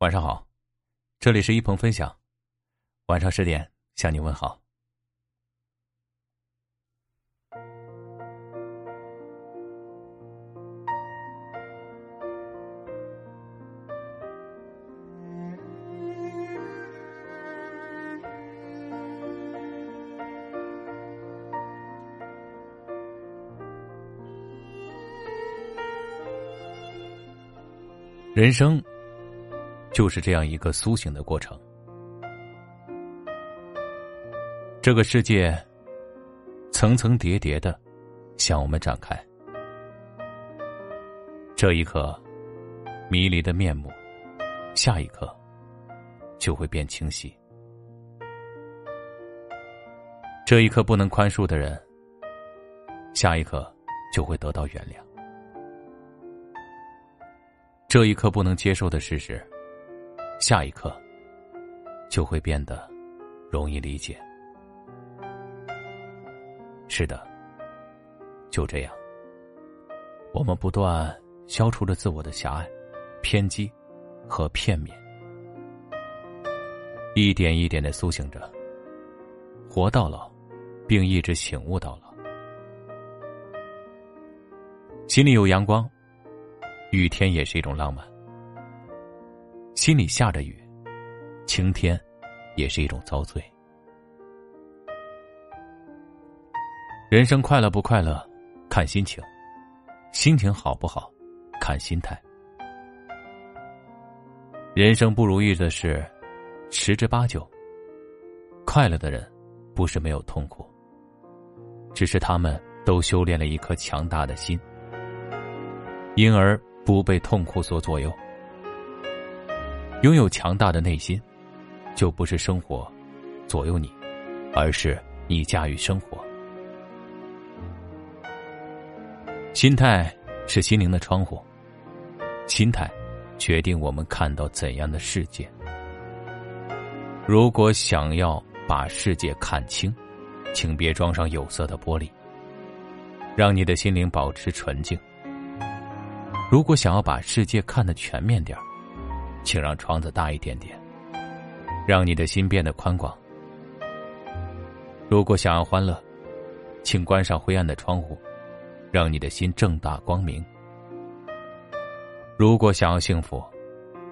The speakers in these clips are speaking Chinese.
晚上好，这里是一鹏分享，晚上十点向你问好。人生就是这样一个苏醒的过程。这个世界层层叠叠的向我们展开，这一刻迷离的面目，下一刻就会变清晰。这一刻不能宽恕的人，下一刻就会得到原谅。这一刻不能接受的事实，下一刻就会变得容易理解。是的，就这样，我们不断消除了自我的狭隘、偏激和片面，一点一点的苏醒着，活到老，并一直醒悟到老，心里有阳光。雨天也是一种浪漫，心里下着雨，晴天也是一种遭罪。人生快乐不快乐，看心情；心情好不好，看心态。人生不如意的事，十之八九。快乐的人，不是没有痛苦，只是他们都修炼了一颗强大的心，因而。不被痛苦所左右，拥有强大的内心，就不是生活左右你，而是你驾驭生活。心态是心灵的窗户，心态决定我们看到怎样的世界。如果想要把世界看清，请别装上有色的玻璃，让你的心灵保持纯净。如果想要把世界看得全面点请让窗子大一点点，让你的心变得宽广。如果想要欢乐，请关上灰暗的窗户，让你的心正大光明。如果想要幸福，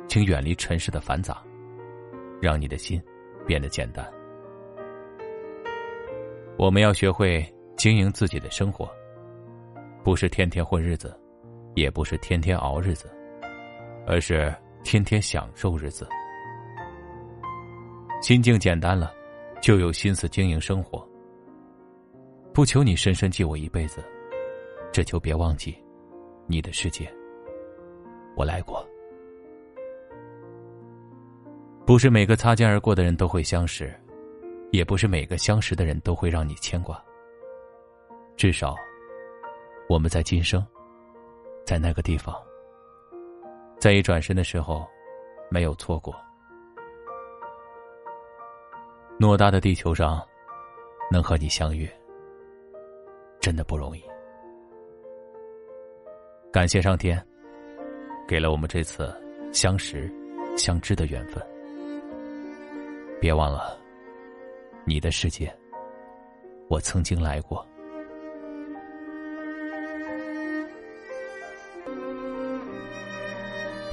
请远离尘世的繁杂，让你的心变得简单。我们要学会经营自己的生活，不是天天混日子。也不是天天熬日子，而是天天享受日子。心境简单了，就有心思经营生活。不求你深深记我一辈子，只求别忘记，你的世界，我来过。不是每个擦肩而过的人都会相识，也不是每个相识的人都会让你牵挂。至少，我们在今生。在那个地方，在一转身的时候，没有错过。偌大的地球上，能和你相遇，真的不容易。感谢上天，给了我们这次相识、相知的缘分。别忘了，你的世界，我曾经来过。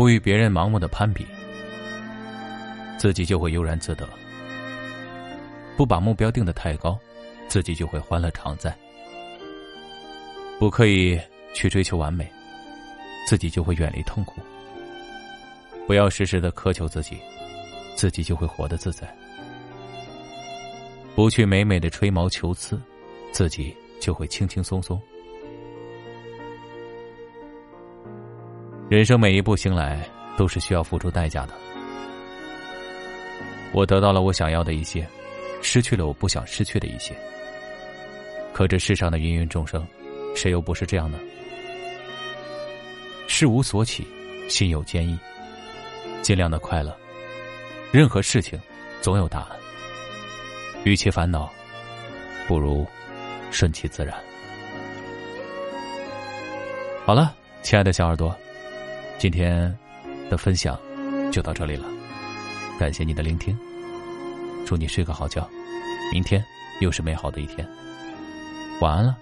不与别人盲目的攀比，自己就会悠然自得；不把目标定的太高，自己就会欢乐常在；不刻意去追求完美，自己就会远离痛苦；不要时时的苛求自己，自己就会活得自在；不去美美的吹毛求疵，自己就会轻轻松松。人生每一步行来，都是需要付出代价的。我得到了我想要的一些，失去了我不想失去的一些。可这世上的芸芸众生，谁又不是这样呢？事无所起，心有坚毅，尽量的快乐。任何事情，总有答案。与其烦恼，不如顺其自然。好了，亲爱的小耳朵。今天的分享就到这里了，感谢你的聆听，祝你睡个好觉，明天又是美好的一天，晚安了。